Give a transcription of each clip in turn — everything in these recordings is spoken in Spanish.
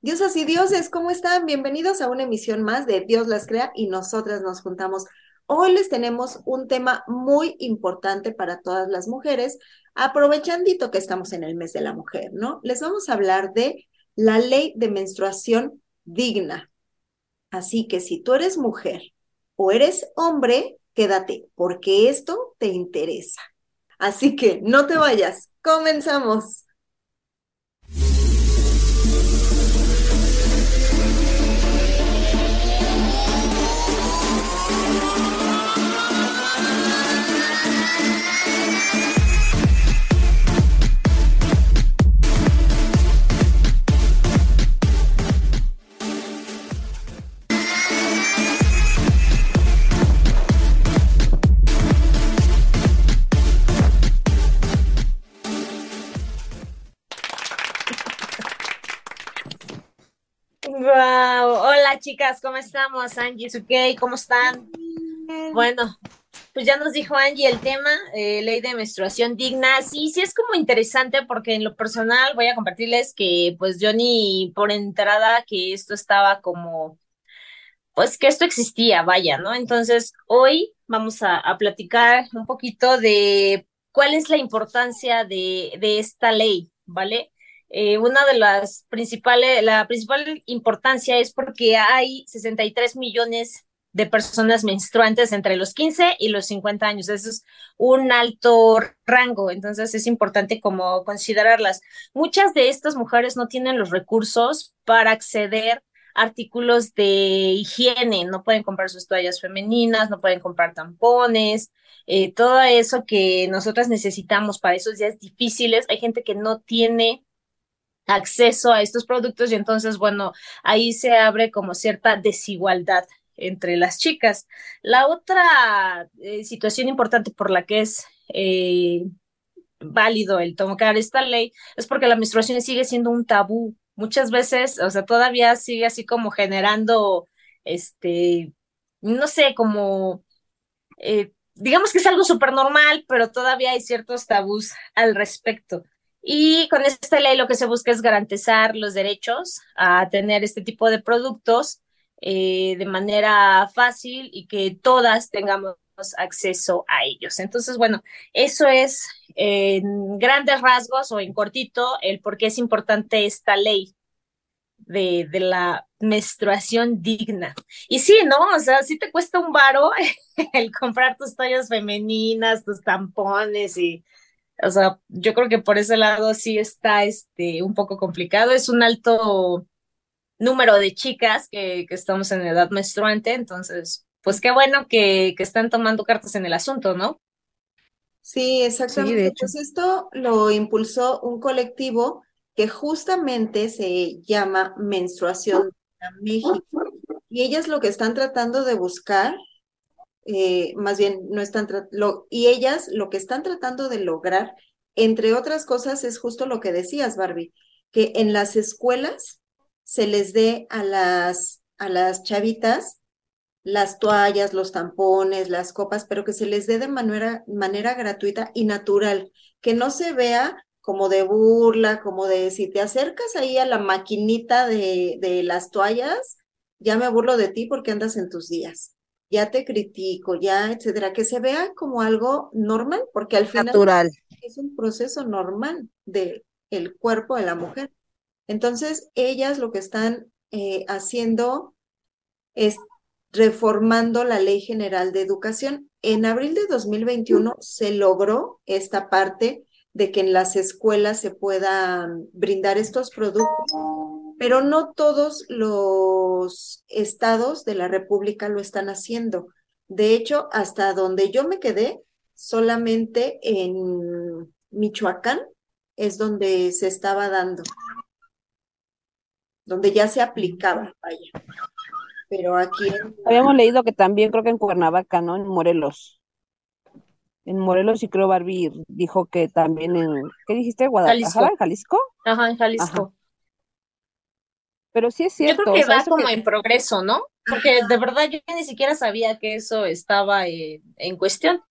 Diosas y dioses, ¿cómo están? Bienvenidos a una emisión más de Dios las crea y nosotras nos juntamos. Hoy les tenemos un tema muy importante para todas las mujeres, aprovechandito que estamos en el mes de la mujer, ¿no? Les vamos a hablar de la ley de menstruación digna. Así que si tú eres mujer o eres hombre, quédate, porque esto te interesa. Así que no te vayas, comenzamos. Chicas, ¿cómo estamos? Angie, Sukey, ¿cómo están? Bueno, pues ya nos dijo Angie el tema, eh, ley de menstruación digna. Sí, sí es como interesante porque en lo personal voy a compartirles que pues yo ni por entrada que esto estaba como, pues que esto existía, vaya, ¿no? Entonces hoy vamos a, a platicar un poquito de cuál es la importancia de, de esta ley, ¿vale? Eh, una de las principales, la principal importancia es porque hay 63 millones de personas menstruantes entre los 15 y los 50 años. Eso es un alto rango, entonces es importante como considerarlas. Muchas de estas mujeres no tienen los recursos para acceder a artículos de higiene, no pueden comprar sus toallas femeninas, no pueden comprar tampones, eh, todo eso que nosotras necesitamos para esos días difíciles. Hay gente que no tiene acceso a estos productos y entonces, bueno, ahí se abre como cierta desigualdad entre las chicas. La otra eh, situación importante por la que es eh, válido el tomar esta ley es porque la menstruación sigue siendo un tabú. Muchas veces, o sea, todavía sigue así como generando, este, no sé, como, eh, digamos que es algo súper normal, pero todavía hay ciertos tabús al respecto. Y con esta ley lo que se busca es garantizar los derechos a tener este tipo de productos eh, de manera fácil y que todas tengamos acceso a ellos. Entonces, bueno, eso es en grandes rasgos o en cortito el por qué es importante esta ley de, la menstruación digna. Y sí, ¿no? O sea, sí te cuesta un varo el comprar tus tallas femeninas, tus tampones y o sea, yo creo que por ese lado sí está este, un poco complicado. Es un alto número de chicas que, que estamos en edad menstruante, entonces, pues qué bueno que, que están tomando cartas en el asunto, ¿no? Sí, exactamente. Pues esto lo impulsó un colectivo que justamente se llama Menstruación México. Y ellas lo que están tratando de buscar eh, más bien no están, lo, y ellas lo que están tratando de lograr, entre otras cosas, es justo lo que decías, Barbie, que en las escuelas se les dé a las, a las chavitas las toallas, los tampones, las copas, pero que se les dé de manera, manera gratuita y natural, que no se vea como de burla, como de si te acercas ahí a la maquinita de, de las toallas, ya me burlo de ti porque andas en tus días ya te critico, ya, etcétera, que se vea como algo normal, porque al final Natural. es un proceso normal del el cuerpo de la mujer. Entonces, ellas lo que están eh, haciendo es reformando la Ley General de Educación. En abril de 2021 se logró esta parte de que en las escuelas se puedan brindar estos productos pero no todos los estados de la República lo están haciendo. De hecho, hasta donde yo me quedé, solamente en Michoacán es donde se estaba dando, donde ya se aplicaba, vaya. Pero aquí... Habíamos leído que también creo que en Cuernavaca, ¿no? En Morelos. En Morelos y creo Barbie dijo que también en, ¿qué dijiste? Guadalajara, ¿En Jalisco? Ajá, en Jalisco. Pero sí es cierto. Yo creo que va como en progreso, ¿no? Porque de verdad yo ni siquiera sabía que eso estaba en cuestión.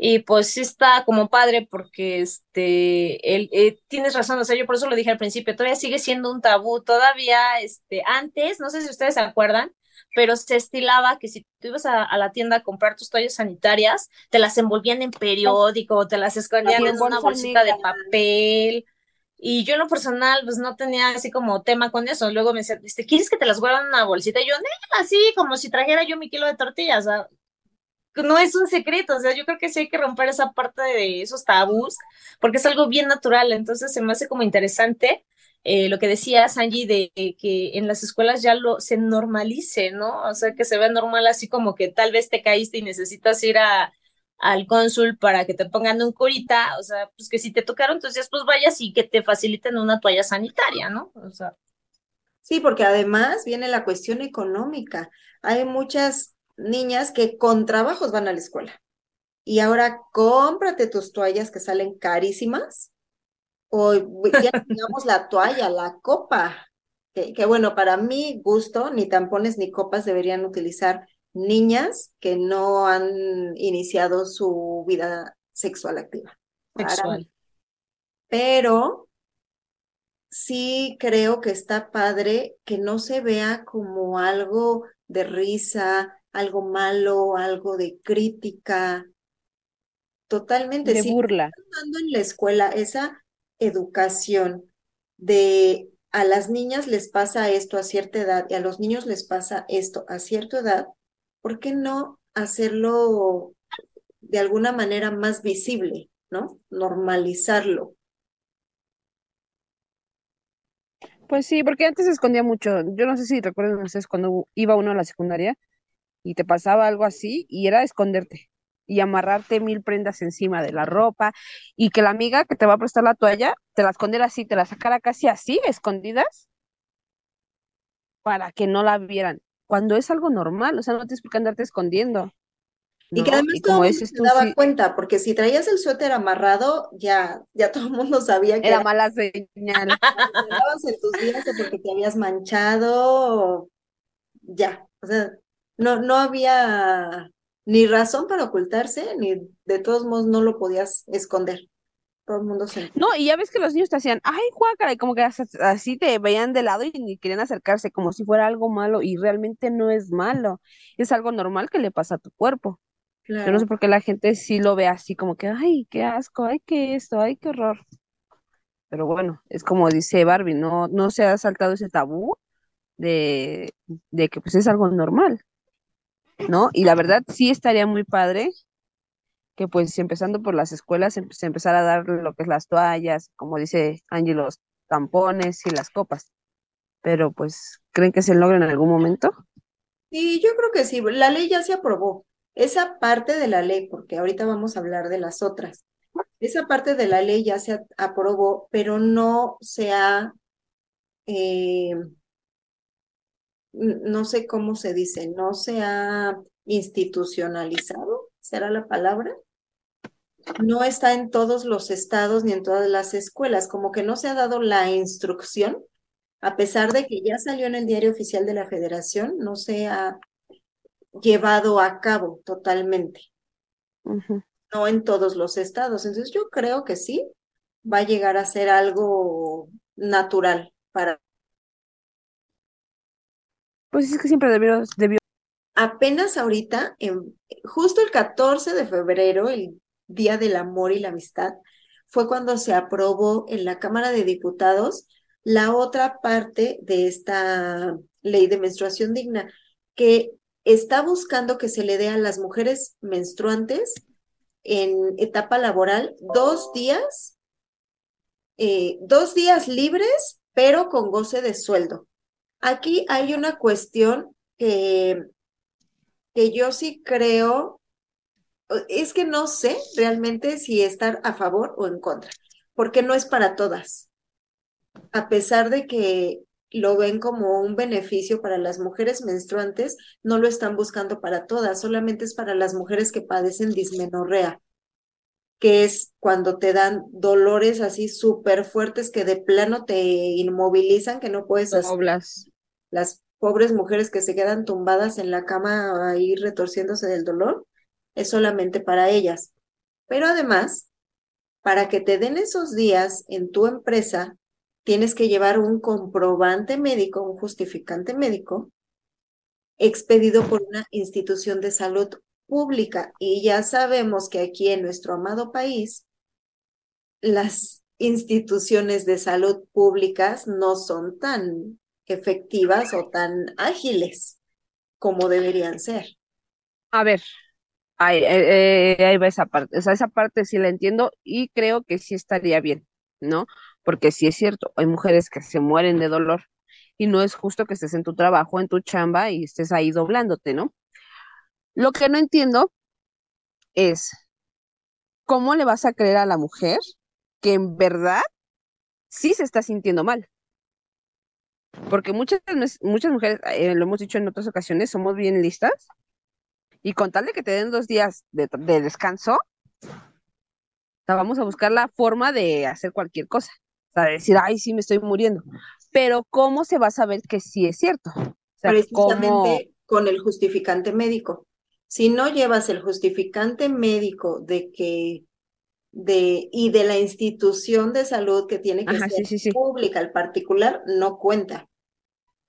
Y pues sí está como padre porque este, él, eh, tienes razón, o sea, yo por eso lo dije al principio, todavía sigue siendo un tabú, todavía, este, antes, no sé si ustedes se acuerdan, pero se estilaba que si tú ibas a, la tienda a comprar tus toallas sanitarias, te las envolvían en periódico, te las escondían en una bolsita de papel. Y yo en lo personal, pues no tenía así como tema con eso. Luego me decía, este, ¿quieres que te las guarden en una bolsita? Y yo, así como si trajera yo mi kilo de tortillas. O no es un secreto, o sea, yo creo que sí hay que romper esa parte de esos tabús, porque es algo bien natural, entonces se me hace como interesante eh, lo que decía Sanji de que en las escuelas ya lo se normalice, ¿no? O sea, que se ve normal así como que tal vez te caíste y necesitas ir a, al cónsul para que te pongan un curita, o sea, pues que si te tocaron, entonces pues vayas y que te faciliten una toalla sanitaria, ¿no? O sea. Sí, porque además viene la cuestión económica. Hay muchas niñas que con trabajos van a la escuela. Y ahora cómprate tus toallas que salen carísimas. O ya digamos la toalla, la copa. Que, que, bueno, para mi gusto, ni tampones ni copas deberían utilizar niñas que no han iniciado su vida sexual activa. Sexual. Pero sí creo que está padre que no se vea como algo de risa, algo malo, algo de crítica, totalmente. De burla. Dando en la escuela esa educación de a las niñas les pasa esto a cierta edad y a los niños les pasa esto a cierta edad, ¿por qué no hacerlo de alguna manera más visible, ¿no? Normalizarlo. Pues sí, porque antes se escondía mucho. Yo no sé si recuerdan ustedes cuando iba uno a la secundaria, y te pasaba algo así y era esconderte y amarrarte mil prendas encima de la ropa y que la amiga que te va a prestar la toalla te la escondiera así, te la sacara casi así, escondidas, para que no la vieran. Cuando es algo normal, o sea, no te explican andarte escondiendo. Y que además todo el mundo daba cuenta, porque si traías el suéter amarrado, ya, ya todo el mundo sabía que era, mala señal. en tus días porque te habías manchado, ya, o sea, no, no había ni razón para ocultarse, ni de todos modos no lo podías esconder. Todo el mundo se... No, y ya ves que los niños te hacían, ay, guácara, y como que así te veían de lado y ni querían acercarse, como si fuera algo malo, y realmente no es malo, es algo normal que le pasa a tu cuerpo. Yo no sé por qué la gente sí lo ve así, como que, ay, qué asco, ay, qué esto, ay, qué horror. Pero bueno, es como dice Barbie, no, no se ha saltado ese tabú de, de que pues es algo normal. ¿no? Y la verdad sí estaría muy padre que pues empezando por las escuelas se empezara a dar lo que es las toallas, como dice Angie, los tampones y las copas. Pero pues, ¿creen que se logra en algún momento? Sí, yo creo que sí. La ley ya se aprobó. Esa parte de la ley, porque ahorita vamos a hablar de las otras. Esa parte de la ley ya se aprobó, pero no se ha eh, no sé cómo se dice, no se ha institucionalizado, será la palabra. No está en todos los estados ni en todas las escuelas, como que no se ha dado la instrucción, a pesar de que ya salió en el diario oficial de la federación, no se ha llevado a cabo totalmente. No en todos los estados. Entonces yo creo que sí, va a llegar a ser algo natural para pues es que siempre debió, debió. Apenas ahorita, en, justo el 14 de febrero, el Día del Amor y la Amistad, fue cuando se aprobó en la Cámara de Diputados la otra parte de esta ley de menstruación digna, que está buscando que se le dé a las mujeres menstruantes en etapa laboral dos días, eh, dos días libres, pero con goce de sueldo. Aquí hay una cuestión que, que yo sí creo, es que no sé realmente si estar a favor o en contra, porque no es para todas. A pesar de que lo ven como un beneficio para las mujeres menstruantes, no lo están buscando para todas, solamente es para las mujeres que padecen dismenorrea, que es cuando te dan dolores así súper fuertes que de plano te inmovilizan, que no puedes hacer las pobres mujeres que se quedan tumbadas en la cama ahí retorciéndose del dolor, es solamente para ellas. Pero además, para que te den esos días en tu empresa, tienes que llevar un comprobante médico, un justificante médico, expedido por una institución de salud pública. Y ya sabemos que aquí en nuestro amado país, las instituciones de salud públicas no son tan efectivas o tan ágiles como deberían ser. A ver, ahí, eh, eh, ahí va esa parte, o sea, esa parte sí la entiendo y creo que sí estaría bien, ¿no? Porque sí es cierto, hay mujeres que se mueren de dolor y no es justo que estés en tu trabajo, en tu chamba y estés ahí doblándote, ¿no? Lo que no entiendo es cómo le vas a creer a la mujer que en verdad sí se está sintiendo mal. Porque muchas, muchas mujeres, eh, lo hemos dicho en otras ocasiones, somos bien listas y con tal de que te den dos días de, descanso, vamos a buscar la forma de hacer cualquier cosa. O sea, decir, ay, sí, me estoy muriendo. Pero ¿cómo se va a saber que sí es cierto? Precisamente con el justificante médico. Si no llevas el justificante médico de que de, y de la institución de salud que tiene que ser pública, el particular, no cuenta.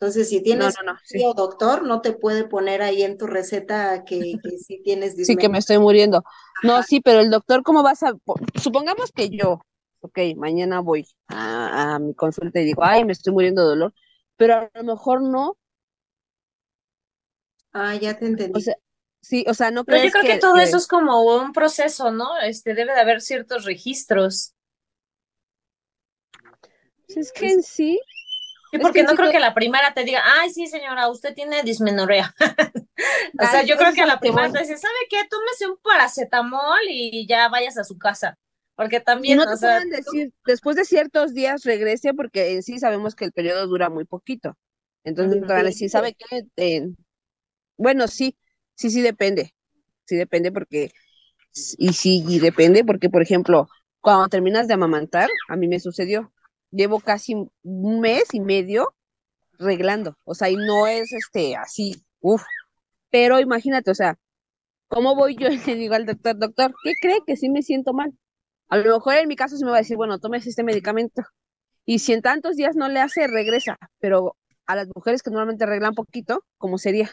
Entonces, si tienes un doctor, no te puede poner ahí en tu receta que, que sí tienes Sí, que me estoy muriendo. No, sí, pero el doctor, ¿cómo vas a...? Supongamos que yo, ok, mañana voy a, a mi consulta y digo, ay, me estoy muriendo de dolor, pero a lo mejor no. Ah, ya te entendí. Sí, o sea, no Pero yo creo que, todo eso es como un proceso, ¿no? Este, debe de haber ciertos registros. Pues es que en sí. Sí, porque no creo que la primera te diga, ay, sí, señora, usted tiene dismenorea. o sea, yo creo que a la primera te dice, ¿sabe qué? Tómese un paracetamol y ya vayas a su casa. Porque también. no te pueden decir, después de ciertos días regrese, porque en sí sabemos que el periodo dura muy poquito. Entonces, van a decir, ¿sabe qué? bueno, sí, Sí, sí depende. Sí depende porque, y sí, y depende porque, por ejemplo, cuando terminas de amamantar, a mí me sucedió. Llevo casi un mes y medio reglando. O sea, y no es este así, uff. Pero imagínate, o sea, ¿cómo voy yo y le digo al doctor, doctor, ¿qué cree que sí me siento mal? A lo mejor en mi caso se me va a decir, bueno, tome este medicamento. Y si en tantos días no le hace, regresa. Pero a las mujeres que normalmente arreglan poquito, ¿cómo sería?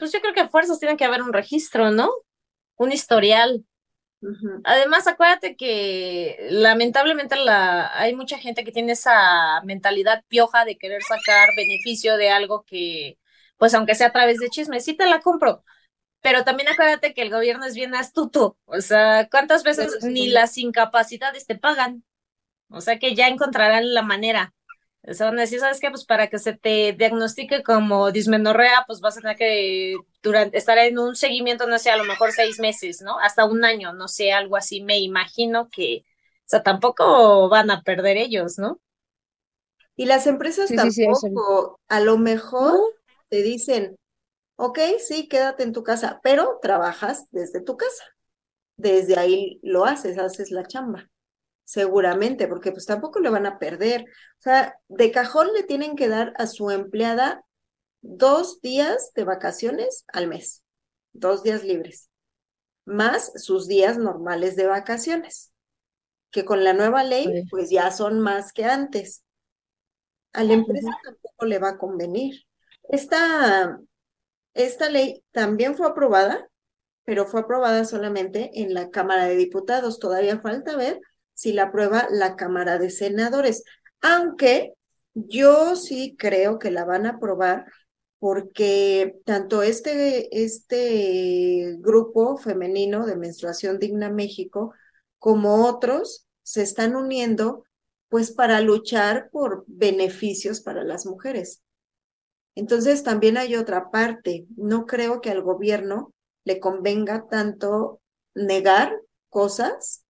pues yo creo que a fuerzas tiene que haber un registro, ¿no? Un historial. Además, acuérdate que lamentablemente la, hay mucha gente que tiene esa mentalidad pioja de querer sacar beneficio de algo que, pues aunque sea a través de chismes, sí te la compro. Pero también acuérdate que el gobierno es bien astuto. O sea, ¿cuántas veces ni las incapacidades te pagan? O sea que ya encontrarán la manera. O sea, van a decir, ¿sabes qué? Pues para que se te diagnostique como dismenorrea, pues vas a tener que durante, estar en un seguimiento, no sé, a lo mejor seis meses, ¿no? Hasta un año, no sé, algo así. Me imagino que, o sea, tampoco van a perder ellos, ¿no? Y las empresas tampoco, a lo mejor te dicen, ok, sí, quédate en tu casa, pero trabajas desde tu casa. Desde ahí lo haces, haces la chamba seguramente, porque pues tampoco le van a perder. O sea, de cajón le tienen que dar a su empleada dos días de vacaciones al mes, dos días libres, más sus días normales de vacaciones, que con la nueva ley pues ya son más que antes. A la empresa tampoco le va a convenir. Esta, esta ley también fue aprobada, pero fue aprobada solamente en la Cámara de Diputados. Todavía falta ver si la aprueba la Cámara de Senadores, aunque yo sí creo que la van a aprobar porque tanto este, este grupo femenino de Menstruación Digna México como otros se están uniendo pues para luchar por beneficios para las mujeres. Entonces también hay otra parte. No creo que al gobierno le convenga tanto negar cosas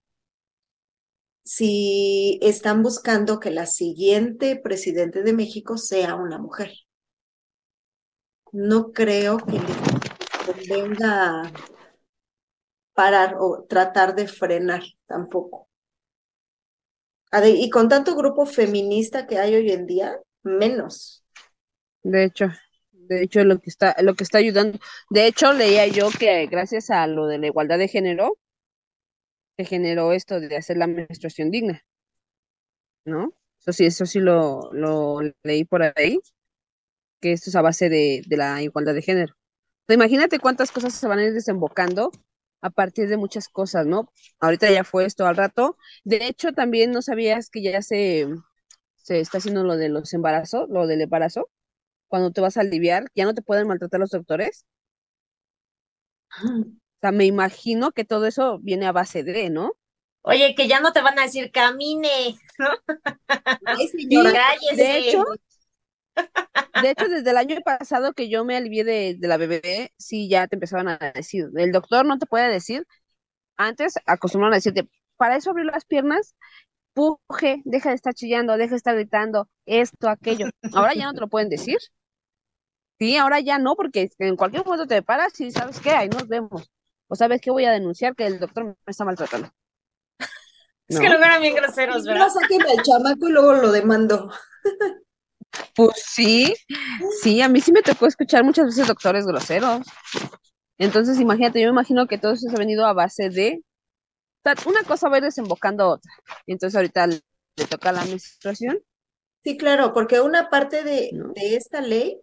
si están buscando que la siguiente presidente de México sea una mujer. No creo que les convenga parar o tratar de frenar tampoco. Y con tanto grupo feminista que hay hoy en día, menos. De hecho, de hecho lo que está, lo que está ayudando. De hecho, leía yo que gracias a lo de la igualdad de género, que generó esto de hacer la menstruación digna, ¿no? Eso sí, eso sí lo, lo leí por ahí, que esto es a base de, de la igualdad de género. imagínate cuántas cosas se van a ir desembocando a partir de muchas cosas, ¿no? Ahorita ya fue esto al rato. De hecho, también no sabías que ya se, se está haciendo lo de los embarazos, lo del embarazo. Cuando te vas a aliviar, ya no te pueden maltratar los doctores. O sea, me imagino que todo eso viene a base de, ¿no? Oye, que ya no te van a decir camine, ¿no? de hecho, de hecho, desde el año pasado que yo me alivié de, la bebé, sí, ya te empezaban a decir, el doctor no te puede decir, antes acostumbraron a decirte, para eso abrir las piernas, puje, deja de estar chillando, deja de estar gritando, esto, aquello. Ahora ya no te lo pueden decir. Sí, ahora ya no, porque en cualquier momento te paras y sabes qué, ahí nos vemos. O sabes que voy a denunciar que el doctor me está maltratando. Es que lo eran bien groseros, ¿verdad? No saquen al chamaco y luego lo demando. Pues sí, sí, a mí sí me tocó escuchar muchas veces doctores groseros. Entonces, imagínate, yo me imagino que todo eso se ha venido a base de. Una cosa va a ir desembocando a otra. Entonces, ahorita le, toca la menstruación. Sí, claro, porque una parte de, de esta ley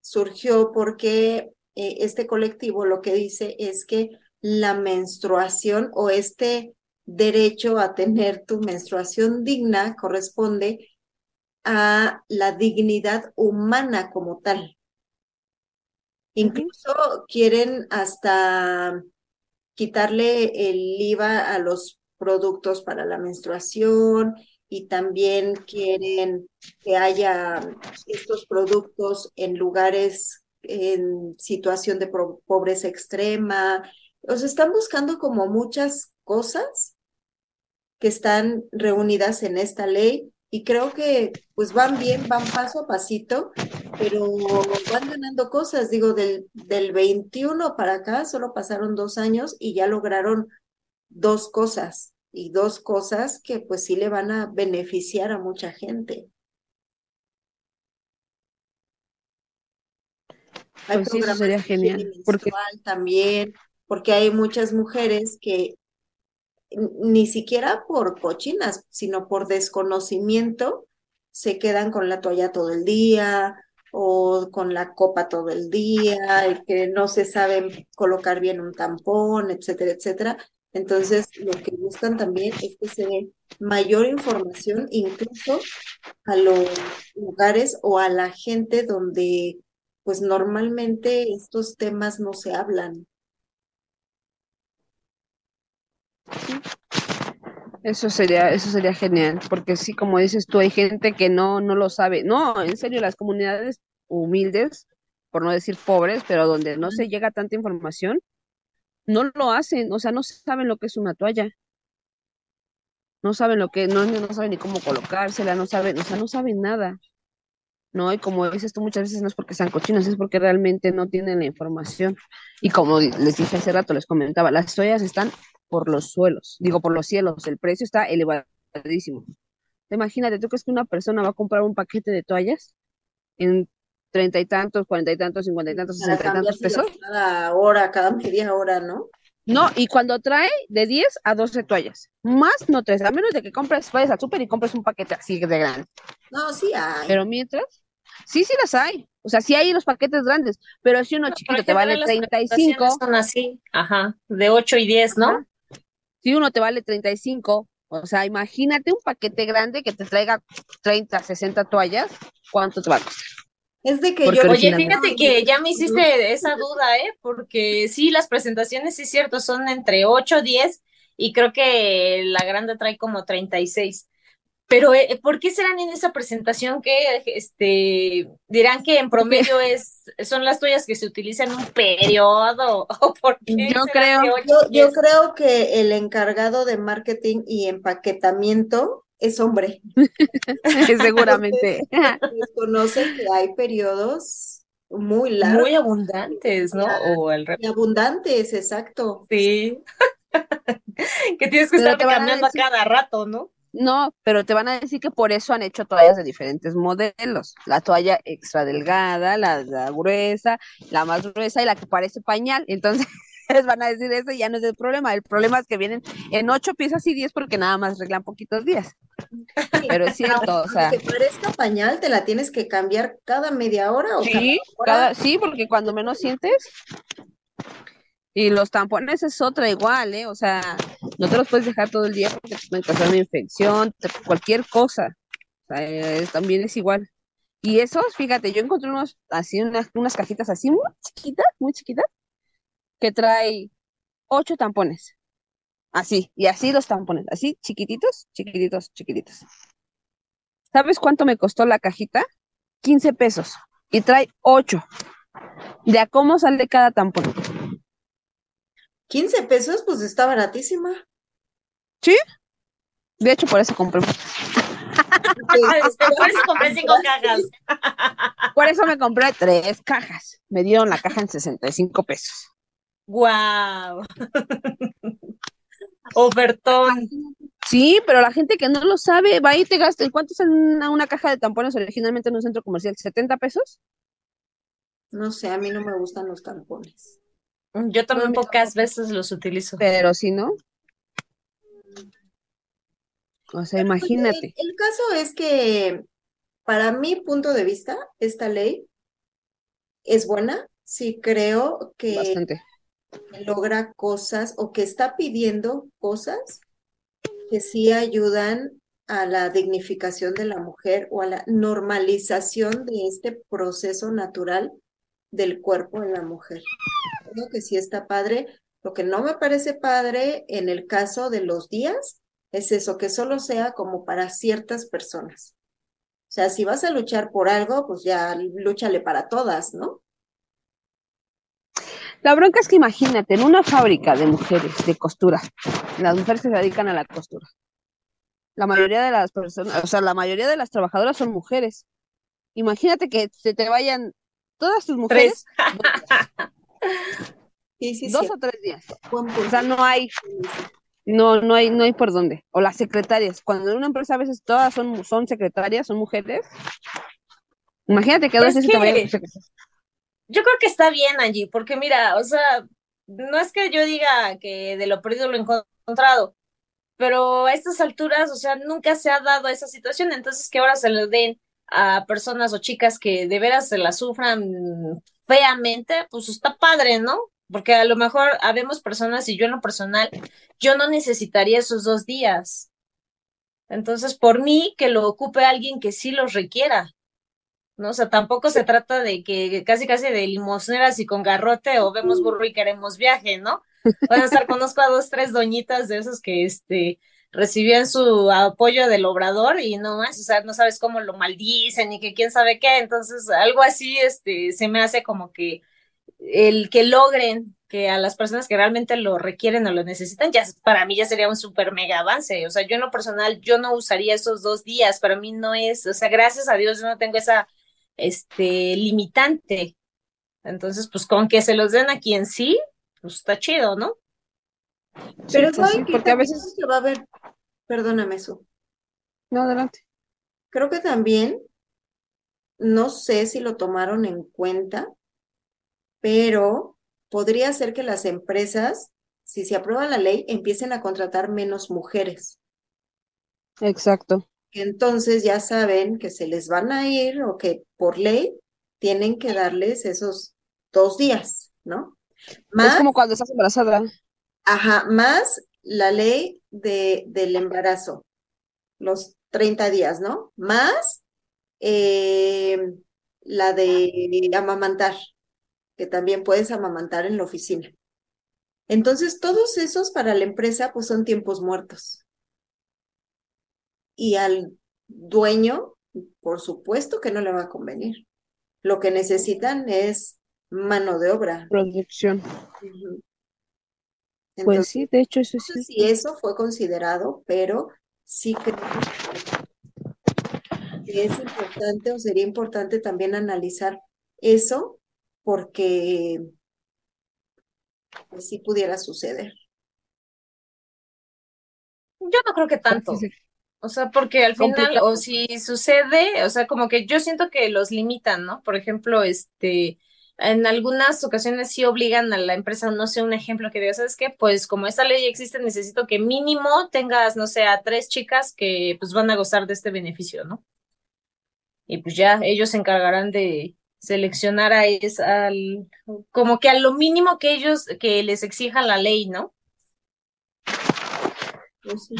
surgió porque eh, este colectivo lo que dice es que la menstruación o este derecho a tener tu menstruación digna corresponde a la dignidad humana como tal. Incluso quieren hasta quitarle el IVA a los productos para la menstruación y también quieren que haya estos productos en lugares en situación de pobreza extrema. O sea, están buscando como muchas cosas que están reunidas en esta ley y creo que pues van bien, van paso a pasito, pero van ganando cosas. Digo, del, del 21 para acá solo pasaron dos años y ya lograron dos cosas y dos cosas que pues sí le van a beneficiar a mucha gente. Hay pues sí, sería genial. Porque también, porque hay muchas mujeres que ni siquiera por cochinas, sino por desconocimiento, se quedan con la toalla todo el día o con la copa todo el día, que no se saben colocar bien un tampón, etcétera, etcétera. Entonces, lo que buscan también es que se dé mayor información incluso a los lugares o a la gente donde pues normalmente estos temas no se hablan. Eso sería, eso sería genial, porque sí, como dices tú, hay gente que no, no lo sabe. No, en serio, las comunidades humildes, por no decir pobres, pero donde no se llega tanta información, no lo hacen, o sea, no saben lo que es una toalla. No saben lo que, no, no saben ni cómo colocársela, no saben, o sea, no saben nada. ¿No? Y como dices tú, muchas veces no es porque sean cochinos, es porque realmente no tienen la información. Y como les dije hace rato, les comentaba, las toallas están por los suelos, digo por los cielos, el precio está elevadísimo. Imagínate, ¿tú crees que una persona va a comprar un paquete de toallas en treinta y tantos, cuarenta y tantos, cincuenta y tantos, sesenta y tantos pesos? Cada hora, cada media hora, ¿no? No, y cuando trae de 10 a 12 toallas, más no tres, a menos de que compres, vayas al súper y compres un paquete así de grande. No, sí hay. Pero mientras, sí, sí las hay. O sea, sí hay los paquetes grandes, pero si uno chiquito te vale 35. Son así, ajá, de 8 y 10, ¿no? Si uno te vale 35, o sea, imagínate un paquete grande que te traiga 30, 60 toallas, ¿cuánto te va a costar? Es de que yo. Oye, fíjate que ya me hiciste esa duda, ¿eh? Porque sí, las presentaciones, sí es cierto, son entre 8, 10 y creo que la grande trae como 36. Pero, eh, ¿por qué serán en esa presentación que este, dirán que en promedio es, son las toallas que se utilizan un periodo? ¿O por yo creo, yo, creo que el encargado de marketing y empaquetamiento es hombre. Seguramente. Desconoce que hay periodos muy largos. Muy abundantes, ¿no? O el abundantes, exacto. Sí. que tienes que estar cambiando a cada rato, ¿no? No, pero te van a decir que por eso han hecho toallas de diferentes modelos. La toalla extra delgada, la, gruesa, la más gruesa y la que parece pañal. Entonces, ustedes van a decir eso y ya no es el problema. El problema es que vienen en ocho piezas y diez porque nada más arreglan poquitos días. Pero es cierto, o sea. Que parezca pañal, te la tienes que cambiar cada media hora o sí, cada sí, porque cuando menos sientes. Y los tampones es otra igual, ¿eh? O sea, no te los puedes dejar todo el día porque te pueden causar una infección, cualquier cosa. O sea, también es igual. Y esos, fíjate, yo encontré unos, así, unas, unas cajitas así muy chiquitas, muy chiquitas, que trae ocho tampones. Así, y así los tampones, así, chiquititos, chiquititos, chiquititos. ¿Sabes cuánto me costó la cajita? 15 pesos. Y trae ocho. ¿De a cómo sale cada tampón? 15 pesos, pues está baratísima. ¿Sí? De hecho, por eso compré. por eso compré cinco cajas. Por eso me compré tres cajas. Me dieron la caja en 65 pesos. ¡Guau! Ofertón. Sí, pero la gente que no lo sabe, va y te gasta. ¿Cuánto es una, una caja de tampones originalmente en un centro comercial? ¿70 pesos? No sé, a mí no me gustan los tampones. Yo también pocas veces los utilizo. Pero si no. O sea, imagínate. El, caso es que, para mi punto de vista, esta ley es buena. Sí, creo que logra cosas o que está pidiendo cosas que sí ayudan a la dignificación de la mujer o a la normalización de este proceso natural del cuerpo en la mujer. Creo que sí está padre. Lo que no me parece padre en el caso de los días es eso, que solo sea como para ciertas personas. O sea, si vas a luchar por algo, pues ya lúchale para todas, ¿no? La bronca es que imagínate, en una fábrica de mujeres de costura, las mujeres se dedican a la costura. La mayoría de las personas, o sea, la mayoría de las trabajadoras son mujeres. Imagínate que se te vayan todas tus mujeres. dos o tres días. O sea, no hay, no, no hay, no hay por dónde. O las secretarias. Cuando en una empresa a veces todas son, son secretarias, son mujeres. Imagínate que dos veces te Yo creo que está bien, Angie, porque mira, o sea, no es que yo diga que de lo perdido lo he encontrado, pero a estas alturas, o sea, nunca se ha dado esa situación, entonces que ahora se le den a personas o chicas que de veras se la sufran feamente, pues está padre, ¿no? Porque a lo mejor habemos personas y yo en lo personal, yo no necesitaría esos dos días. Entonces, por mí, que lo ocupe alguien que sí los requiera. ¿No? O sea, tampoco se trata de que casi casi de limosneras y con garrote o vemos burro y queremos viaje, ¿no? Bueno, estar, conozco a dos, tres doñitas de esos que, este, recibían su apoyo del obrador y no más, o sea, no sabes cómo lo maldicen y que quién sabe qué, entonces algo así, este, se me hace como que el que logren que a las personas que realmente lo requieren o lo necesitan, ya para mí ya sería un súper mega avance, o sea, yo en lo personal, yo no usaría esos dos días, para mí no es, o sea, gracias a Dios yo no tengo esa, este, limitante, entonces, pues con que se los den a quien sí, pues está chido, ¿no? Pero pues porque a veces se va a ver, perdóname eso. No, adelante. Creo que también, no sé si lo tomaron en cuenta, pero podría ser que las empresas, si se aprueba la ley, empiecen a contratar menos mujeres. Exacto. Entonces ya saben que se les van a ir o que por ley tienen que darles esos dos días, ¿no? Más, es como cuando estás embarazada. Ajá, más la ley de, del embarazo, los 30 días, ¿no? Más eh, la de amamantar, que también puedes amamantar en la oficina. Entonces, todos esos para la empresa, pues son tiempos muertos. Y al dueño, por supuesto que no le va a convenir. Lo que necesitan es mano de obra. Producción pues sí, de hecho eso sí. si eso fue considerado, pero sí creo que es importante o sería importante también analizar eso porque pues, sí pudiera suceder. Yo no creo que tanto. O sea, porque al final, o si sucede, o sea, como que yo siento que los limitan, ¿no? Por ejemplo, este, en algunas ocasiones sí obligan a la empresa, no sé, un ejemplo que diga, ¿sabes qué? Pues como esta ley existe, necesito que mínimo tengas, no sé, a tres chicas que pues van a gozar de este beneficio, ¿no? Y pues ya ellos se encargarán de seleccionar a esa, al, como que a lo mínimo que ellos, que les exija la ley, ¿no? Pues sí.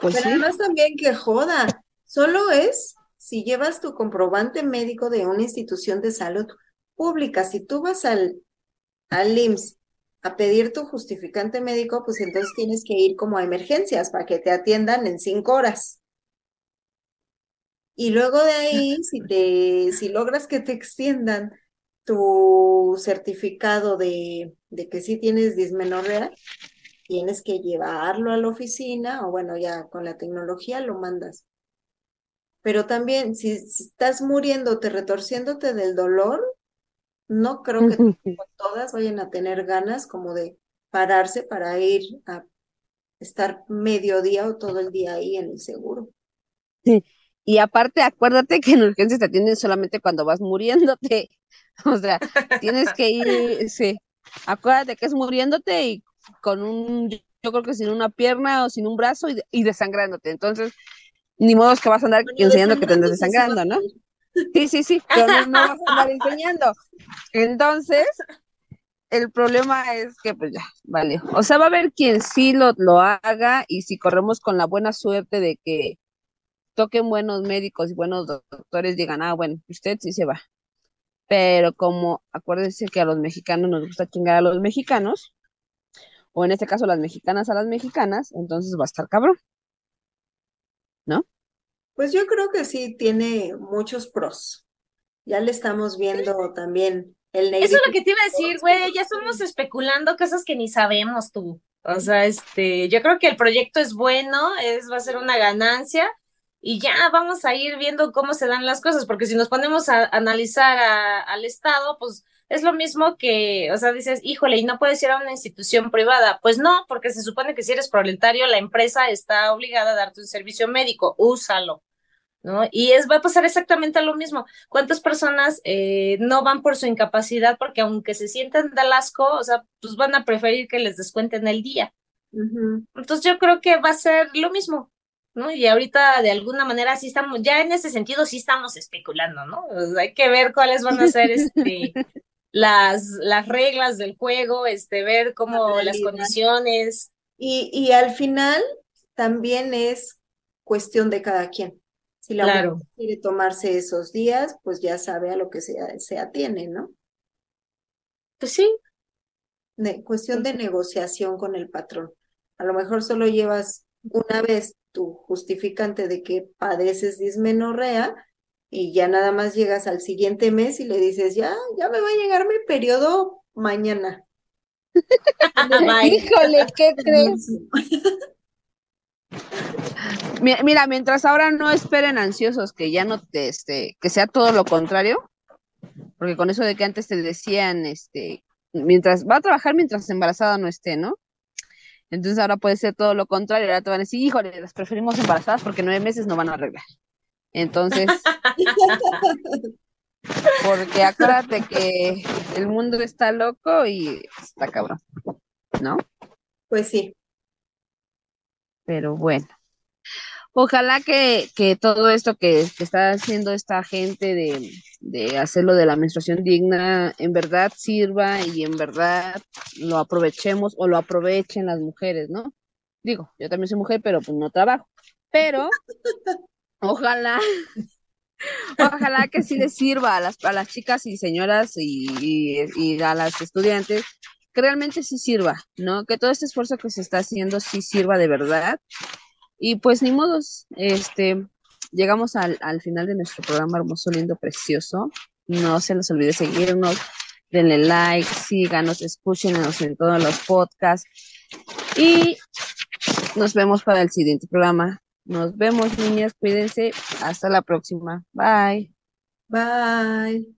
Pues Pero además también que joda, solo es si llevas tu comprobante médico de una institución de salud pública. Si tú vas al, al IMSS a pedir tu justificante médico, pues entonces tienes que ir como a emergencias para que te atiendan en cinco horas. Y luego de ahí, si te, si logras que te extiendan tu certificado de, de que sí tienes dismenorrea, tienes que llevarlo a la oficina o bueno, ya con la tecnología lo mandas. Pero también, si, si estás muriéndote, retorciéndote del dolor, no creo que todas vayan a tener ganas como de pararse para ir a estar medio día o todo el día ahí en el seguro. Sí. Y aparte, acuérdate que en urgencias te atienden solamente cuando vas muriéndote. O sea, tienes que ir, sí. Acuérdate que es muriéndote y con un, yo creo que sin una pierna o sin un brazo y, desangrándote. Entonces, ni modo es que vas a andar enseñando que te andas desangrando, ¿no? Sí, sí, sí, pero no, vas a andar enseñando. Entonces, el problema es que, pues ya, vale. O sea, va a haber quien sí lo, lo haga y si corremos con la buena suerte de que toquen buenos médicos y buenos doctores, digan, ah, bueno, usted sí se va. Pero como acuérdense que a los mexicanos nos gusta chingar a los mexicanos, o en este caso las mexicanas a las mexicanas, entonces va a estar cabrón. ¿No? Pues yo creo que sí tiene muchos pros. Ya le estamos viendo también el Eso es lo que te iba a decir, güey, ya estamos especulando cosas que ni sabemos tú. O sea, este, yo creo que el proyecto es bueno, es, va a ser una ganancia y ya vamos a ir viendo cómo se dan las cosas, porque si nos ponemos a analizar al Estado, pues es lo mismo que, o sea, dices, híjole, y no puedes ir a una institución privada. Pues no, porque se supone que si eres proletario, la empresa está obligada a darte un servicio médico, úsalo. ¿No? Y es, va a pasar exactamente lo mismo. ¿Cuántas personas eh, no van por su incapacidad porque aunque se sientan de asco, o sea, pues van a preferir que les descuenten el día? Entonces yo creo que va a ser lo mismo, ¿no? Y ahorita de alguna manera sí estamos, ya en ese sentido sí estamos especulando, ¿no? hay que ver cuáles van a ser este las, las reglas del juego, este, ver cómo las condiciones. Y, y al final también es cuestión de cada quien. Si la claro. quiere tomarse esos días, pues ya sabe a lo que se, se atiene, ¿no? Pues sí. cuestión de negociación con el patrón. A lo mejor solo llevas una vez tu justificante de que padeces dismenorrea y ya nada más llegas al siguiente mes y le dices, ya, ya me va a llegar mi periodo mañana. Híjole, ¿qué crees? Mira, mientras ahora no esperen ansiosos que ya no te, este, que sea todo lo contrario, porque con eso de que antes te decían, este, mientras, va a trabajar mientras embarazada no esté, ¿no? Entonces ahora puede ser todo lo contrario, ahora te van a decir, híjole, las preferimos embarazadas porque nueve meses no van a arreglar. Entonces, porque acuérdate que el mundo está loco y está cabrón, ¿no? Pues sí. Pero bueno. Ojalá que, que todo esto que, está haciendo esta gente de, de hacerlo de la menstruación digna en verdad sirva y en verdad lo aprovechemos o lo aprovechen las mujeres, ¿no? Digo, yo también soy mujer, pero pues no trabajo. Pero Ojalá, ojalá que sí les sirva a las, a las chicas y señoras y, y, a las estudiantes, que realmente sí sirva, ¿no? Que todo este esfuerzo que se está haciendo sí sirva de verdad. Y pues ni modos, este, llegamos al, al final de nuestro programa hermoso, lindo, precioso. No se les olvide seguirnos, denle like, síganos, escúchenos en todos los podcasts. Y nos vemos para el siguiente programa. Nos vemos, niñas. Cuídense. Hasta la próxima. Bye. Bye.